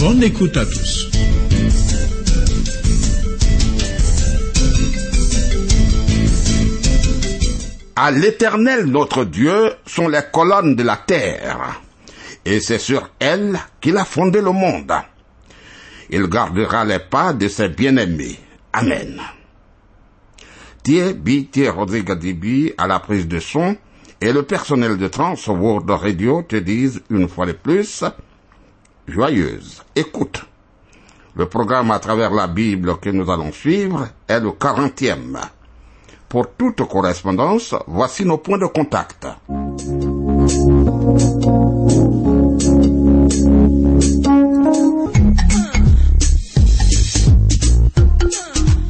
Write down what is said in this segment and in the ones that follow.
Bonne écoute à tous. À l'Éternel notre Dieu sont les colonnes de la terre, et c'est sur elles qu'il a fondé le monde. Il gardera les pas de ses bien-aimés. Amen. Thierry. Rodrigue Dibi à la prise de son et le personnel de Trans World Radio te disent une fois de plus, joyeuse écoute. Le programme à travers la Bible que nous allons suivre est le quarantième. Pour toute correspondance, voici nos points de contact.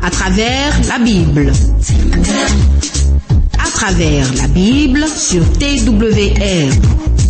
À travers la Bible. À travers la Bible sur TWR.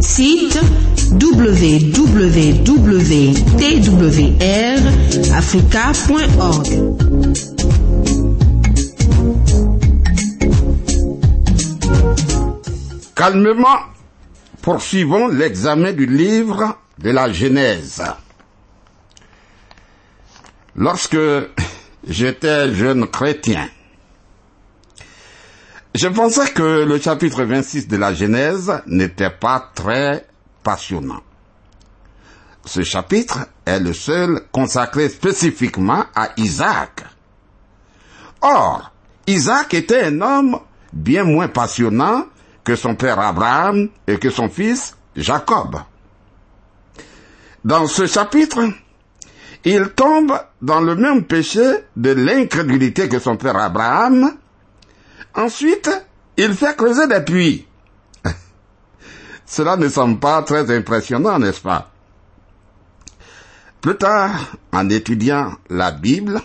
Site www.twrafrica.org. Calmement, poursuivons l'examen du livre de la Genèse. Lorsque j'étais jeune chrétien, je pensais que le chapitre 26 de la Genèse n'était pas très passionnant. Ce chapitre est le seul consacré spécifiquement à Isaac. Or, Isaac était un homme bien moins passionnant que son père Abraham et que son fils Jacob. Dans ce chapitre, il tombe dans le même péché de l'incrédulité que son père Abraham. Ensuite, il fait creuser des puits. Cela ne semble pas très impressionnant, n'est-ce pas? Plus tard, en étudiant la Bible,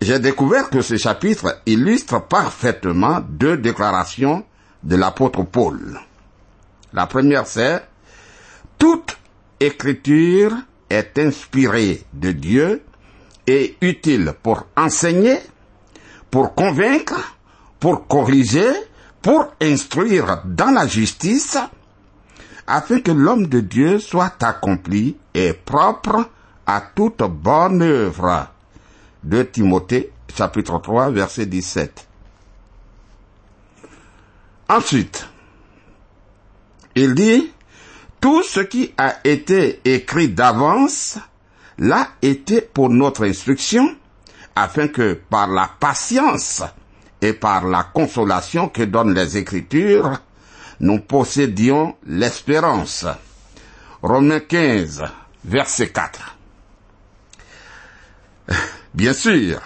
j'ai découvert que ce chapitre illustre parfaitement deux déclarations de l'apôtre Paul. La première, c'est toute écriture est inspirée de Dieu et utile pour enseigner, pour convaincre, pour corriger, pour instruire dans la justice, afin que l'homme de Dieu soit accompli et propre à toute bonne œuvre. De Timothée, chapitre 3, verset 17. Ensuite, il dit, tout ce qui a été écrit d'avance l'a été pour notre instruction, afin que par la patience et par la consolation que donnent les Écritures, nous possédions l'espérance. Romains 15, verset 4. Bien sûr,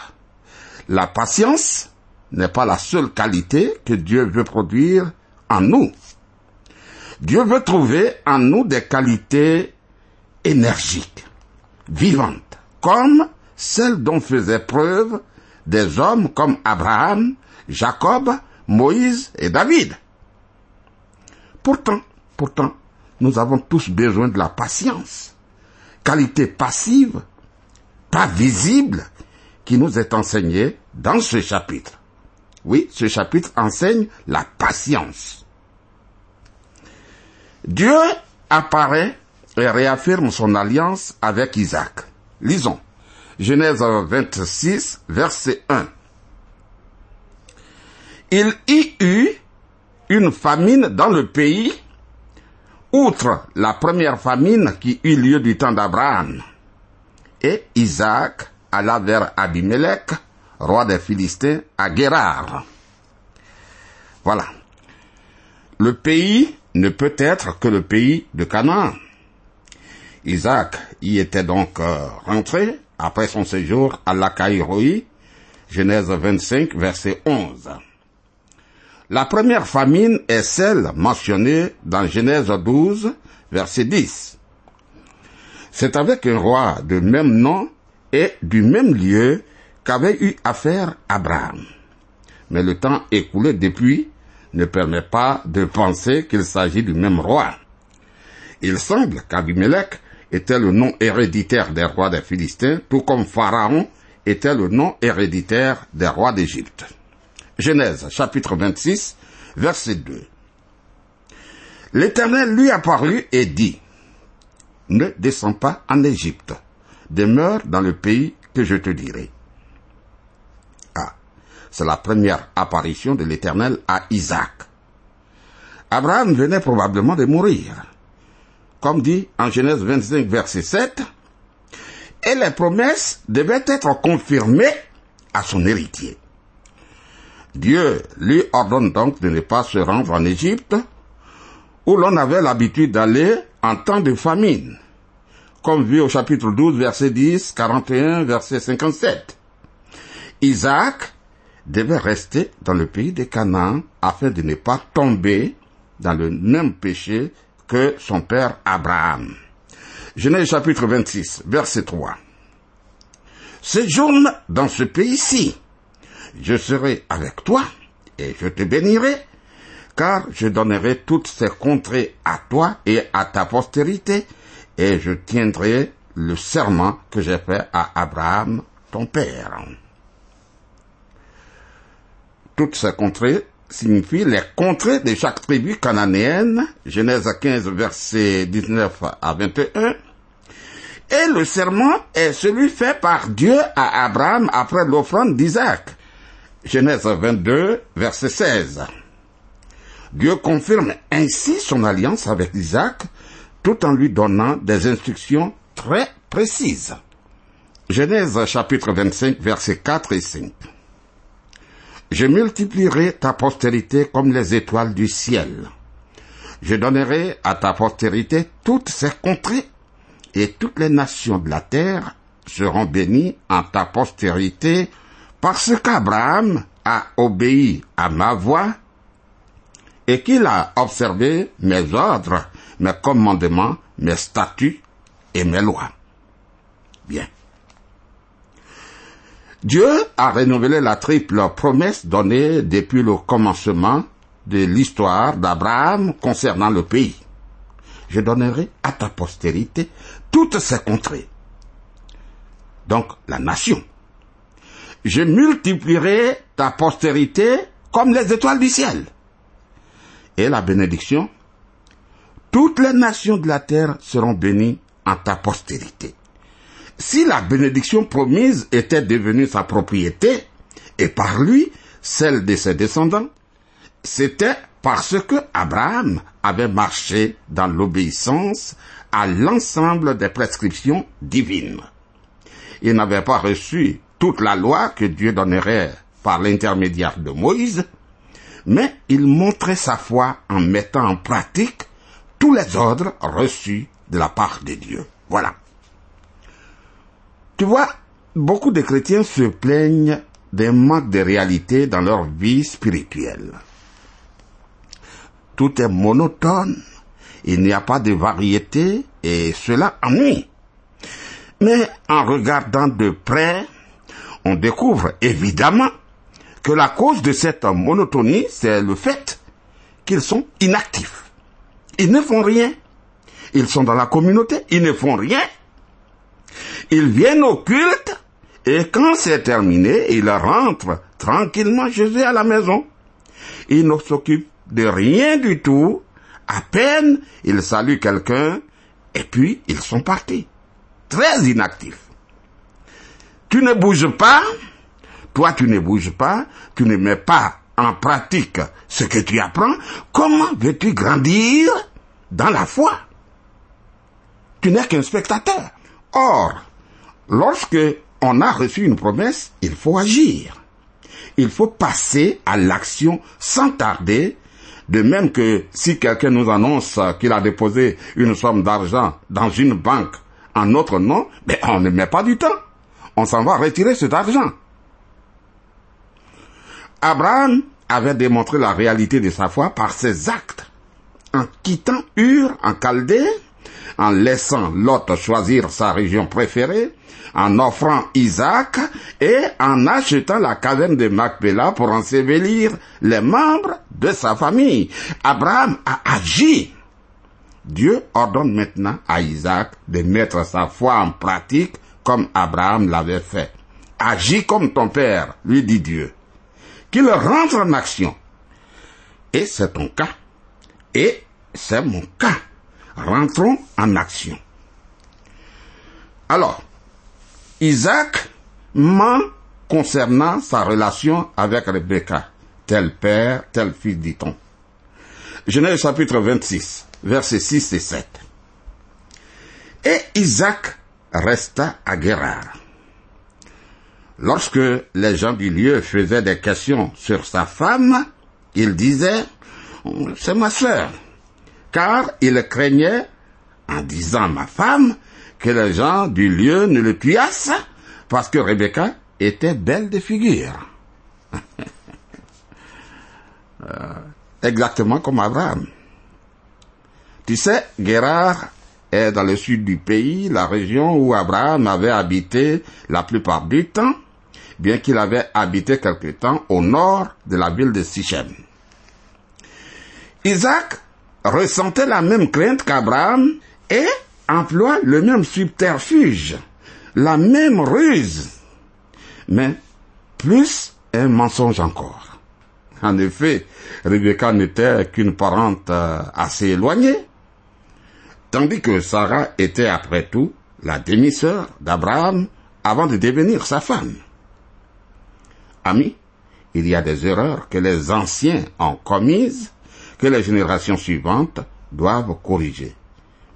la patience n'est pas la seule qualité que Dieu veut produire en nous. Dieu veut trouver en nous des qualités énergiques, vivantes, comme celles dont faisaient preuve des hommes comme Abraham, Jacob, Moïse et David. Pourtant, pourtant, nous avons tous besoin de la patience, qualité passive, pas visible, qui nous est enseignée dans ce chapitre. Oui, ce chapitre enseigne la patience. Dieu apparaît et réaffirme son alliance avec Isaac. Lisons. Genèse 26, verset 1. Il y eut une famine dans le pays, outre la première famine qui eut lieu du temps d'Abraham. Et Isaac alla vers Abimelech, roi des Philistins, à Guérard. Voilà. Le pays ne peut être que le pays de Canaan. Isaac y était donc euh, rentré après son séjour à Lacaïroi, Genèse 25, verset 11. La première famine est celle mentionnée dans Genèse 12, verset 10. C'est avec un roi de même nom et du même lieu qu'avait eu affaire Abraham. Mais le temps écoulé depuis ne permet pas de penser qu'il s'agit du même roi. Il semble qu'Abimelech était le nom héréditaire des rois des Philistins, tout comme Pharaon était le nom héréditaire des rois d'Égypte. Genèse chapitre 26, verset 2. L'Éternel lui apparut et dit, Ne descends pas en Égypte, demeure dans le pays que je te dirai. Ah, c'est la première apparition de l'Éternel à Isaac. Abraham venait probablement de mourir, comme dit en Genèse 25, verset 7, et les promesses devaient être confirmées à son héritier. Dieu lui ordonne donc de ne pas se rendre en Égypte, où l'on avait l'habitude d'aller en temps de famine, comme vu au chapitre 12, verset 10, 41, verset 57. Isaac devait rester dans le pays de Canaan afin de ne pas tomber dans le même péché que son père Abraham. Genèse chapitre 26, verset 3. Séjourne dans ce pays-ci. Je serai avec toi et je te bénirai, car je donnerai toutes ces contrées à toi et à ta postérité, et je tiendrai le serment que j'ai fait à Abraham, ton père. Toutes ces contrées signifient les contrées de chaque tribu cananéenne, Genèse 15, verset 19 à 21, et le serment est celui fait par Dieu à Abraham après l'offrande d'Isaac. Genèse 22, verset 16. Dieu confirme ainsi son alliance avec Isaac tout en lui donnant des instructions très précises. Genèse chapitre 25, verset 4 et 5. Je multiplierai ta postérité comme les étoiles du ciel. Je donnerai à ta postérité toutes ces contrées, et toutes les nations de la terre seront bénies en ta postérité, parce qu'Abraham a obéi à ma voix, et qu'il a observé mes ordres, mes commandements, mes statuts et mes lois. Bien. Dieu a renouvelé la triple promesse donnée depuis le commencement de l'histoire d'Abraham concernant le pays. Je donnerai à ta postérité toutes ces contrées. Donc la nation. Je multiplierai ta postérité comme les étoiles du ciel. Et la bénédiction, toutes les nations de la terre seront bénies en ta postérité si la bénédiction promise était devenue sa propriété, et par lui celle de ses descendants, c'était parce que Abraham avait marché dans l'obéissance à l'ensemble des prescriptions divines. Il n'avait pas reçu toute la loi que Dieu donnerait par l'intermédiaire de Moïse, mais il montrait sa foi en mettant en pratique tous les ordres reçus de la part de Dieu. Voilà. Tu vois, beaucoup de chrétiens se plaignent des manques de réalité dans leur vie spirituelle. Tout est monotone, il n'y a pas de variété et cela ennuie. Mais en regardant de près, on découvre évidemment que la cause de cette monotonie, c'est le fait qu'ils sont inactifs. Ils ne font rien. Ils sont dans la communauté, ils ne font rien. Ils viennent au culte et quand c'est terminé, ils rentrent tranquillement chez eux à la maison. Ils ne s'occupent de rien du tout. À peine ils saluent quelqu'un et puis ils sont partis. Très inactifs. Tu ne bouges pas, toi tu ne bouges pas, tu ne mets pas en pratique ce que tu apprends, comment veux-tu grandir dans la foi? Tu n'es qu'un spectateur. Or, lorsque on a reçu une promesse, il faut agir. Il faut passer à l'action sans tarder, de même que si quelqu'un nous annonce qu'il a déposé une somme d'argent dans une banque en notre nom, mais on ne met pas du temps. On s'en va retirer cet argent. Abraham avait démontré la réalité de sa foi par ses actes. En quittant Ur en Chaldée, en laissant Lot choisir sa région préférée, en offrant Isaac et en achetant la caverne de Macpéla pour ensevelir les membres de sa famille. Abraham a agi. Dieu ordonne maintenant à Isaac de mettre sa foi en pratique comme Abraham l'avait fait. Agis comme ton père, lui dit Dieu. Qu'il rentre en action. Et c'est ton cas. Et c'est mon cas. Rentrons en action. Alors, Isaac ment concernant sa relation avec Rebecca. Tel père, tel fils, dit-on. Genèse chapitre 26, versets 6 et 7. Et Isaac resta à Guérard. Lorsque les gens du lieu faisaient des questions sur sa femme, il disait, c'est ma sœur, car il craignait, en disant ma femme, que les gens du lieu ne le tuassent, parce que Rebecca était belle de figure. Euh, exactement comme Abraham. Tu sais, Gérard est dans le sud du pays, la région où Abraham avait habité la plupart du temps, bien qu'il avait habité quelque temps au nord de la ville de Sichem. Isaac ressentait la même crainte qu'Abraham et emploie le même subterfuge, la même ruse, mais plus un mensonge encore. En effet, Rebecca n'était qu'une parente euh, assez éloignée, tandis que Sarah était après tout la demi-sœur d'Abraham avant de devenir sa femme. Amis, il y a des erreurs que les anciens ont commises que les générations suivantes doivent corriger.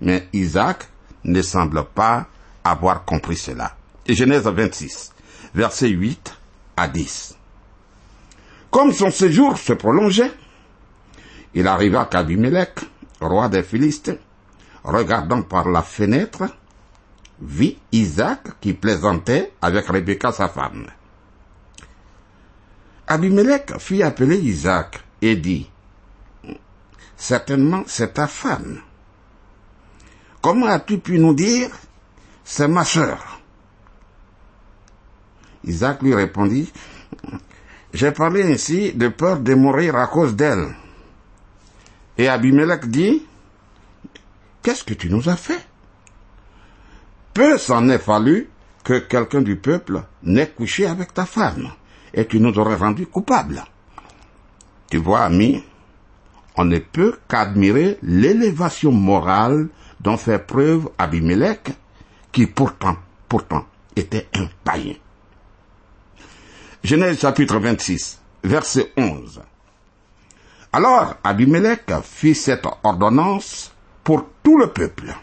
Mais Isaac ne semble pas avoir compris cela. Genèse 26, versets 8 à 10. Comme son séjour se prolongeait, il arriva qu'Abimelech, roi des Philistins, regardant par la fenêtre, vit Isaac qui plaisantait avec Rebecca sa femme. Abimelech fit appeler Isaac et dit, Certainement c'est ta femme. Comment as-tu pu nous dire, c'est ma sœur? Isaac lui répondit, j'ai parlé ainsi de peur de mourir à cause d'elle. Et Abimelech dit, Qu'est-ce que tu nous as fait? Peu s'en est fallu que quelqu'un du peuple n'ait couché avec ta femme, et tu nous aurais rendu coupables. Tu vois, ami, on ne peut qu'admirer l'élévation morale dont fait preuve Abimelech, qui pourtant, pourtant, était un païen. Genèse chapitre 26, verset 11. Alors Abimelech fit cette ordonnance pour tout le peuple.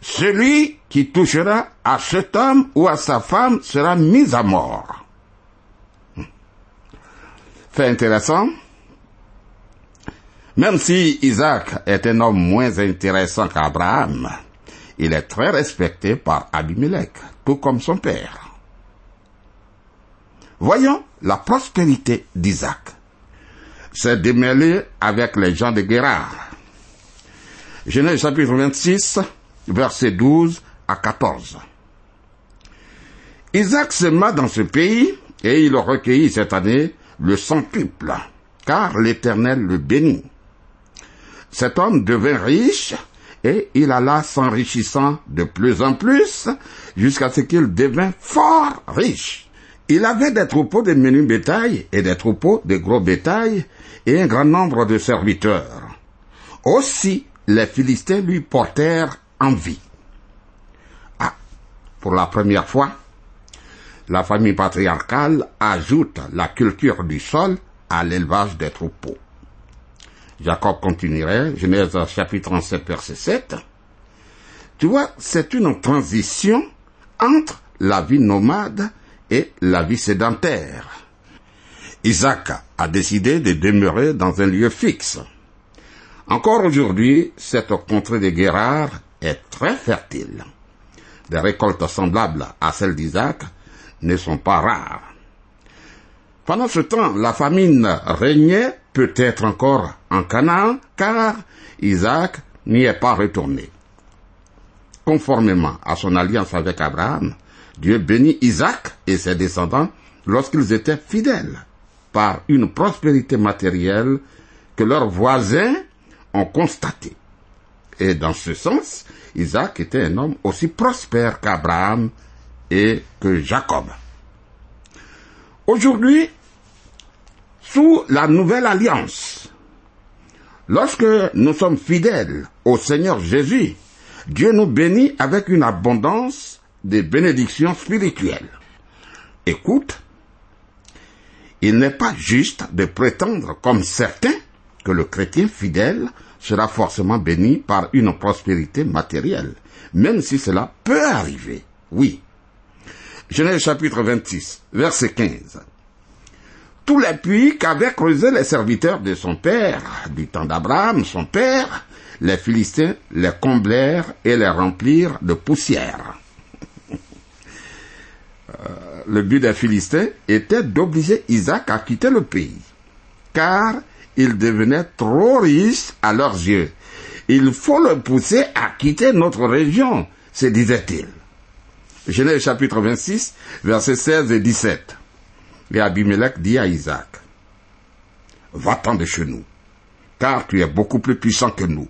Celui qui touchera à cet homme ou à sa femme sera mis à mort. Fait intéressant. Même si Isaac est un homme moins intéressant qu'Abraham, il est très respecté par Abimelech, tout comme son père. Voyons la prospérité d'Isaac. C'est démêlé avec les gens de Guérard. Genèse chapitre 26, versets 12 à 14. Isaac sema dans ce pays et il recueillit cette année le centuple, car l'Éternel le bénit. Cet homme devint riche et il alla s'enrichissant de plus en plus jusqu'à ce qu'il devint fort riche. Il avait des troupeaux de menus bétail et des troupeaux de gros bétail et un grand nombre de serviteurs. Aussi, les Philistins lui portèrent envie. Ah, pour la première fois, la famille patriarcale ajoute la culture du sol à l'élevage des troupeaux. Jacob continuerait, Genèse chapitre 37, verset 7. Tu vois, c'est une transition entre la vie nomade et la vie sédentaire. Isaac a décidé de demeurer dans un lieu fixe. Encore aujourd'hui, cette contrée de Guérard est très fertile. Des récoltes semblables à celles d'Isaac ne sont pas rares. Pendant ce temps, la famine régnait peut-être encore en Canaan, car Isaac n'y est pas retourné. Conformément à son alliance avec Abraham, Dieu bénit Isaac et ses descendants lorsqu'ils étaient fidèles, par une prospérité matérielle que leurs voisins ont constaté. Et dans ce sens, Isaac était un homme aussi prospère qu'Abraham et que Jacob. Aujourd'hui, sous la nouvelle alliance, lorsque nous sommes fidèles au Seigneur Jésus, Dieu nous bénit avec une abondance de bénédictions spirituelles. Écoute, il n'est pas juste de prétendre, comme certains, que le chrétien fidèle sera forcément béni par une prospérité matérielle, même si cela peut arriver, oui. Genèse chapitre 26, verset 15. Tous les puits qu'avaient creusés les serviteurs de son père, du temps d'Abraham, son père, les Philistins les comblèrent et les remplirent de poussière. Euh, le but des Philistins était d'obliger Isaac à quitter le pays, car il devenait trop riche à leurs yeux. Il faut le pousser à quitter notre région, se disait-il. Genèse chapitre 26, versets 16 et 17. Et Abimelech dit à Isaac, Va-t'en de chez nous, car tu es beaucoup plus puissant que nous.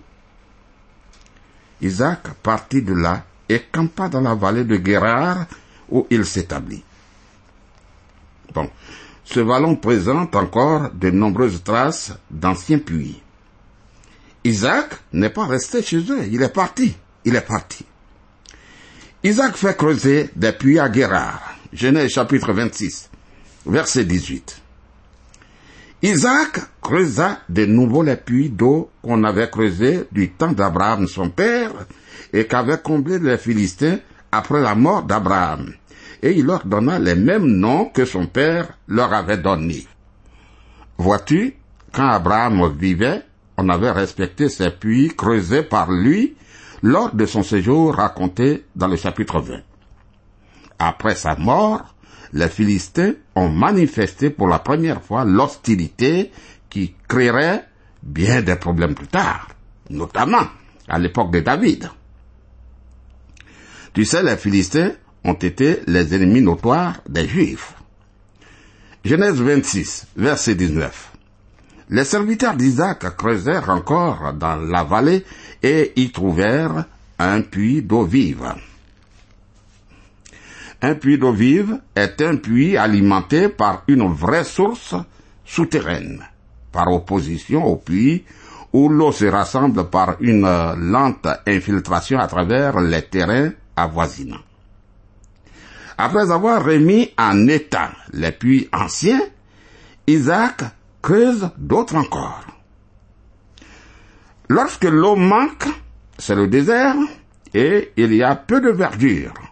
Isaac partit de là et campa dans la vallée de Guérard où il s'établit. Bon, ce vallon présente encore de nombreuses traces d'anciens puits. Isaac n'est pas resté chez eux, il est parti, il est parti. Isaac fait creuser des puits à Guérard. Genèse chapitre 26, verset 18. Isaac creusa de nouveau les puits d'eau qu'on avait creusés du temps d'Abraham son père et qu'avaient comblé les Philistins après la mort d'Abraham. Et il leur donna les mêmes noms que son père leur avait donnés. Vois-tu, quand Abraham vivait, on avait respecté ces puits creusés par lui lors de son séjour raconté dans le chapitre 20. Après sa mort, les Philistins ont manifesté pour la première fois l'hostilité qui créerait bien des problèmes plus tard, notamment à l'époque de David. Tu sais, les Philistins ont été les ennemis notoires des Juifs. Genèse 26, verset 19. Les serviteurs d'Isaac creusèrent encore dans la vallée et y trouvèrent un puits d'eau vive. Un puits d'eau vive est un puits alimenté par une vraie source souterraine, par opposition au puits où l'eau se rassemble par une lente infiltration à travers les terrains avoisinants. Après avoir remis en état les puits anciens, Isaac creuse d'autres encore. Lorsque l'eau manque, c'est le désert et il y a peu de verdure.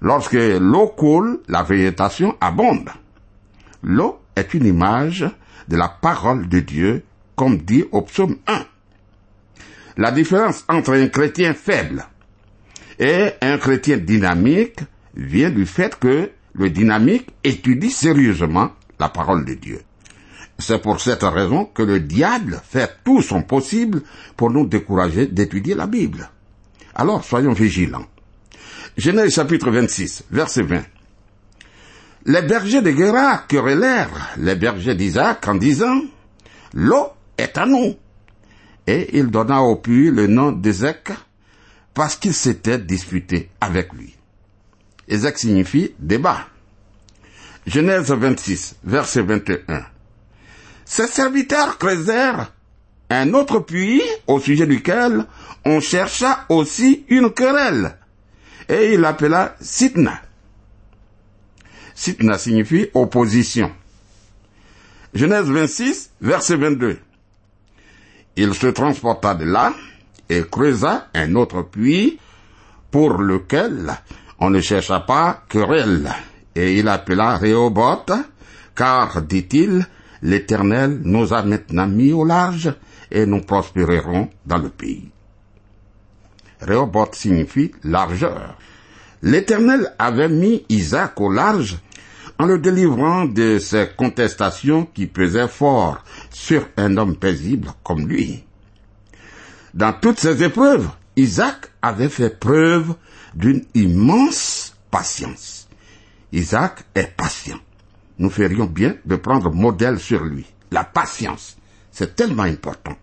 Lorsque l'eau coule, la végétation abonde. L'eau est une image de la parole de Dieu, comme dit au psaume 1. La différence entre un chrétien faible et un chrétien dynamique vient du fait que le dynamique étudie sérieusement la parole de Dieu. C'est pour cette raison que le diable fait tout son possible pour nous décourager d'étudier la Bible. Alors soyons vigilants. Genèse chapitre 26, verset 20. Les bergers de Guéra querellèrent les bergers d'Isaac en disant, L'eau est à nous. Et il donna au puits le nom d'Ézek parce qu'il s'était disputé avec lui. Ézek signifie débat. Genèse 26, verset 21. Ses serviteurs creusèrent un autre puits au sujet duquel on chercha aussi une querelle. Et il l'appela Sitna. Sitna signifie opposition. Genèse 26, verset 22. Il se transporta de là et creusa un autre puits pour lequel On ne chercha pas querelle, et il appela Réoboth, car, dit-il, l'Éternel nous a maintenant mis au large, et nous prospérerons dans le pays. Réoboth signifie largeur. L'Éternel avait mis Isaac au large en le délivrant de ces contestations qui pesaient fort sur un homme paisible comme lui. Dans toutes ces épreuves, Isaac avait fait preuve d'une immense patience. Isaac est patient. Nous ferions bien de prendre modèle sur lui. La patience, c'est tellement important.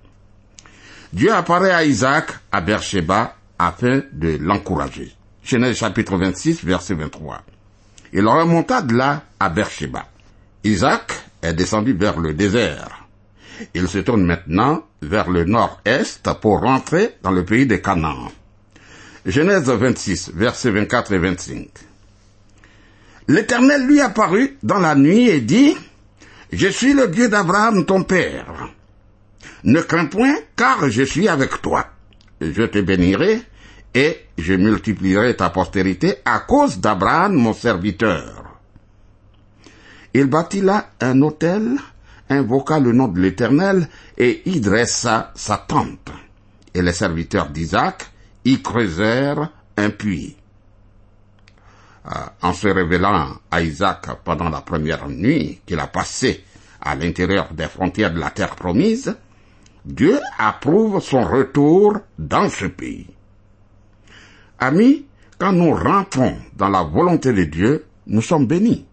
Dieu apparaît à Isaac à Beersheba afin de l'encourager. Genèse chapitre 26, verset 23. Il remonta de là à Beersheba. Isaac est descendu vers le désert. Il se tourne maintenant vers le nord-est pour rentrer dans le pays de Canaan. Genèse 26, versets 24 et 25. L'Éternel lui apparut dans la nuit et dit, Je suis le Dieu d'Abraham ton père. Ne crains point, car je suis avec toi. Je te bénirai et je multiplierai ta postérité à cause d'Abraham mon serviteur. Il bâtit là un autel, invoqua le nom de l'Éternel et y dressa sa tente. Et les serviteurs d'Isaac y creusèrent un puits. Euh, en se révélant à Isaac pendant la première nuit qu'il a passée à l'intérieur des frontières de la terre promise, Dieu approuve son retour dans ce pays. Amis, quand nous rentrons dans la volonté de Dieu, nous sommes bénis.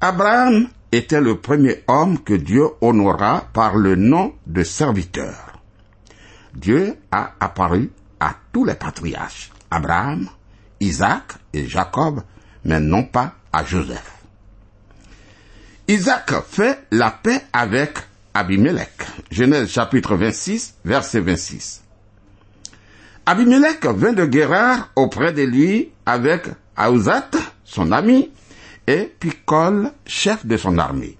Abraham était le premier homme que Dieu honora par le nom de serviteur. Dieu a apparu à tous les patriarches, Abraham, Isaac et Jacob, mais non pas à Joseph. Isaac fait la paix avec Abimelech. Genèse chapitre 26, verset 26. Abimelech vint de Guérard auprès de lui avec Aouzat, son ami, et Picol, chef de son armée.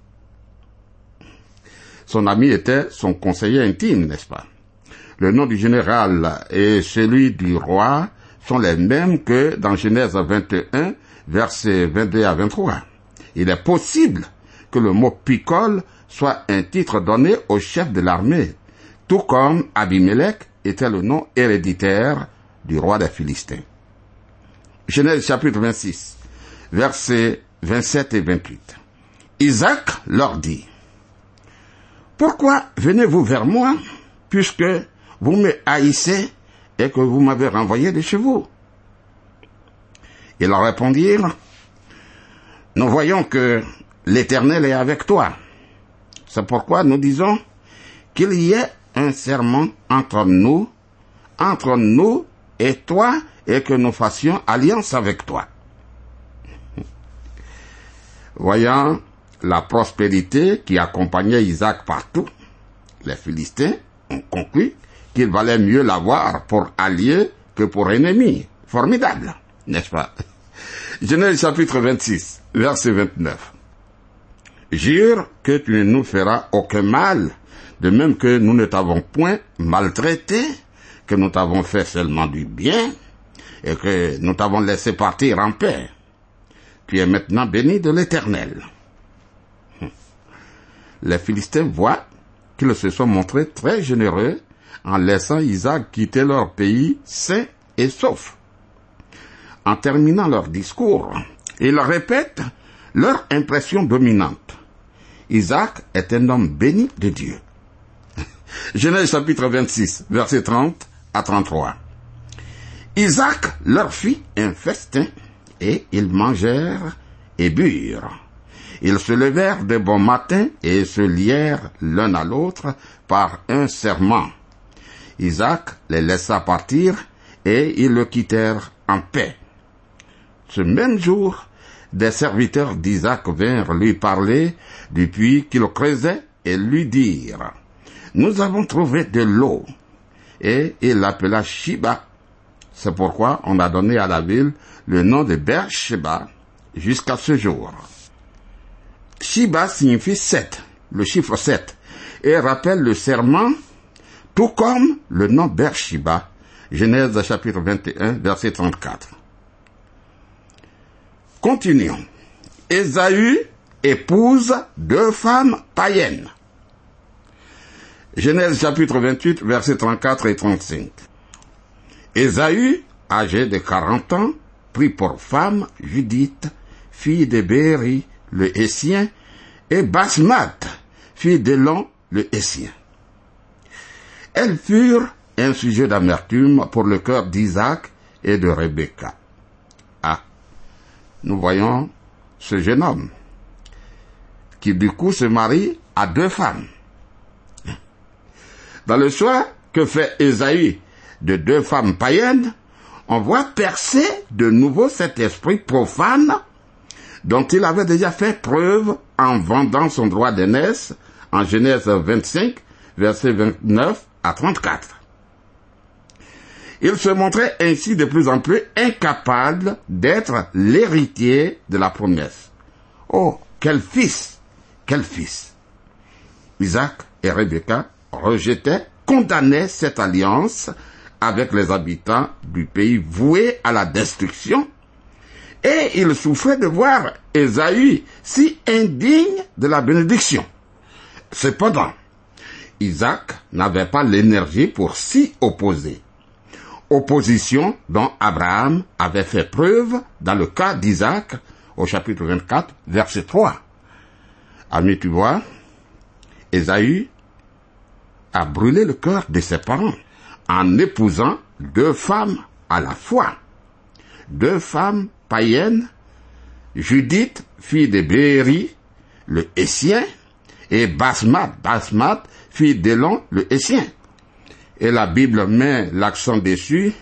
Son ami était son conseiller intime, n'est-ce pas? Le nom du général et celui du roi sont les mêmes que dans Genèse 21, versets 22 à 23. Il est possible que le mot Picol soit un titre donné au chef de l'armée, tout comme Abimelech était le nom héréditaire du roi des Philistins. Genèse chapitre 26, versets 27 et 28. Isaac leur dit, Pourquoi venez-vous vers moi, puisque vous me haïssez et que vous m'avez renvoyé de chez vous? Ils leur répondirent, Nous voyons que l'Éternel est avec toi. C'est pourquoi nous disons qu'il y ait un serment entre nous, entre nous et toi, et que nous fassions alliance avec toi. Voyant la prospérité qui accompagnait Isaac partout, les Philistins ont conclu qu'il valait mieux l'avoir pour allié que pour ennemi. Formidable, n'est-ce pas? Genèse chapitre 26, verset 29. Jure que tu ne nous feras aucun mal, de même que nous ne t'avons point maltraité, que nous t'avons fait seulement du bien, et que nous t'avons laissé partir en paix. Tu es maintenant béni de l'Éternel. Les Philistins voient qu'ils se sont montrés très généreux en laissant Isaac quitter leur pays sain et sauf. En terminant leur discours, ils répètent leur impression dominante. Isaac est un homme béni de Dieu. Genèse chapitre 26, verset 30 à 33. Isaac leur fit un festin et ils mangèrent et burent. Ils se levèrent de bon matin et se lièrent l'un à l'autre par un serment. Isaac les laissa partir et ils le quittèrent en paix. Ce même jour, des serviteurs d'Isaac vinrent lui parler du puits qu'il creusait et lui dirent, Nous avons trouvé de l'eau. Et il l'appela Shiba. C'est pourquoi on a donné à la ville le nom de Beersheba jusqu'à ce jour. Shiba signifie sept, le chiffre sept, et rappelle le serment, tout comme le nom Beersheba, Genèse chapitre 21, verset 34. Continuons. Ésaü épouse deux femmes païennes. Genèse chapitre 28, versets 34 et 35. Ésaü, âgé de 40 ans, prit pour femme Judith, fille de Béri, le Hessien, et Basmat, fille d'Élon, le Hessien. Elles furent un sujet d'amertume pour le cœur d'Isaac et de Rebecca. Ah, nous voyons ce jeune homme qui du coup se marie à deux femmes. Dans le choix que fait Esaü de deux femmes païennes, on voit percer de nouveau cet esprit profane dont il avait déjà fait preuve en vendant son droit d'aînesse en Genèse 25, versets 29 à 34. Il se montrait ainsi de plus en plus incapable d'être l'héritier de la promesse. Oh, quel fils, quel fils? Isaac et Rebecca rejetaient, condamnaient cette alliance avec les habitants du pays voué à la destruction, et ils souffraient de voir Esaü si indigne de la bénédiction. Cependant, Isaac n'avait pas l'énergie pour s'y opposer. Opposition dont Abraham avait fait preuve dans le cas d'Isaac au chapitre 24, verset 3. Ami, tu vois, Esaü a brûlé le cœur de ses parents en épousant deux femmes à la fois. Deux femmes païennes, Judith, fille de Béri, le Hessien, et Basmat, Basmat, fille d'Élon, le Hessien. Et la Bible met l'accent dessus,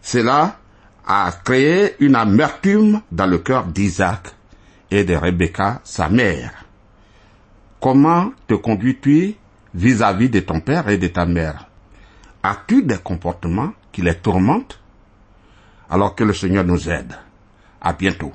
cela a créé une amertume dans le cœur d'Isaac et de Rebecca, sa mère. Comment te conduis-tu vis-à-vis de ton père et de ta mère? As-tu des comportements qui les tourmentent? Alors que le Seigneur nous aide. À bientôt.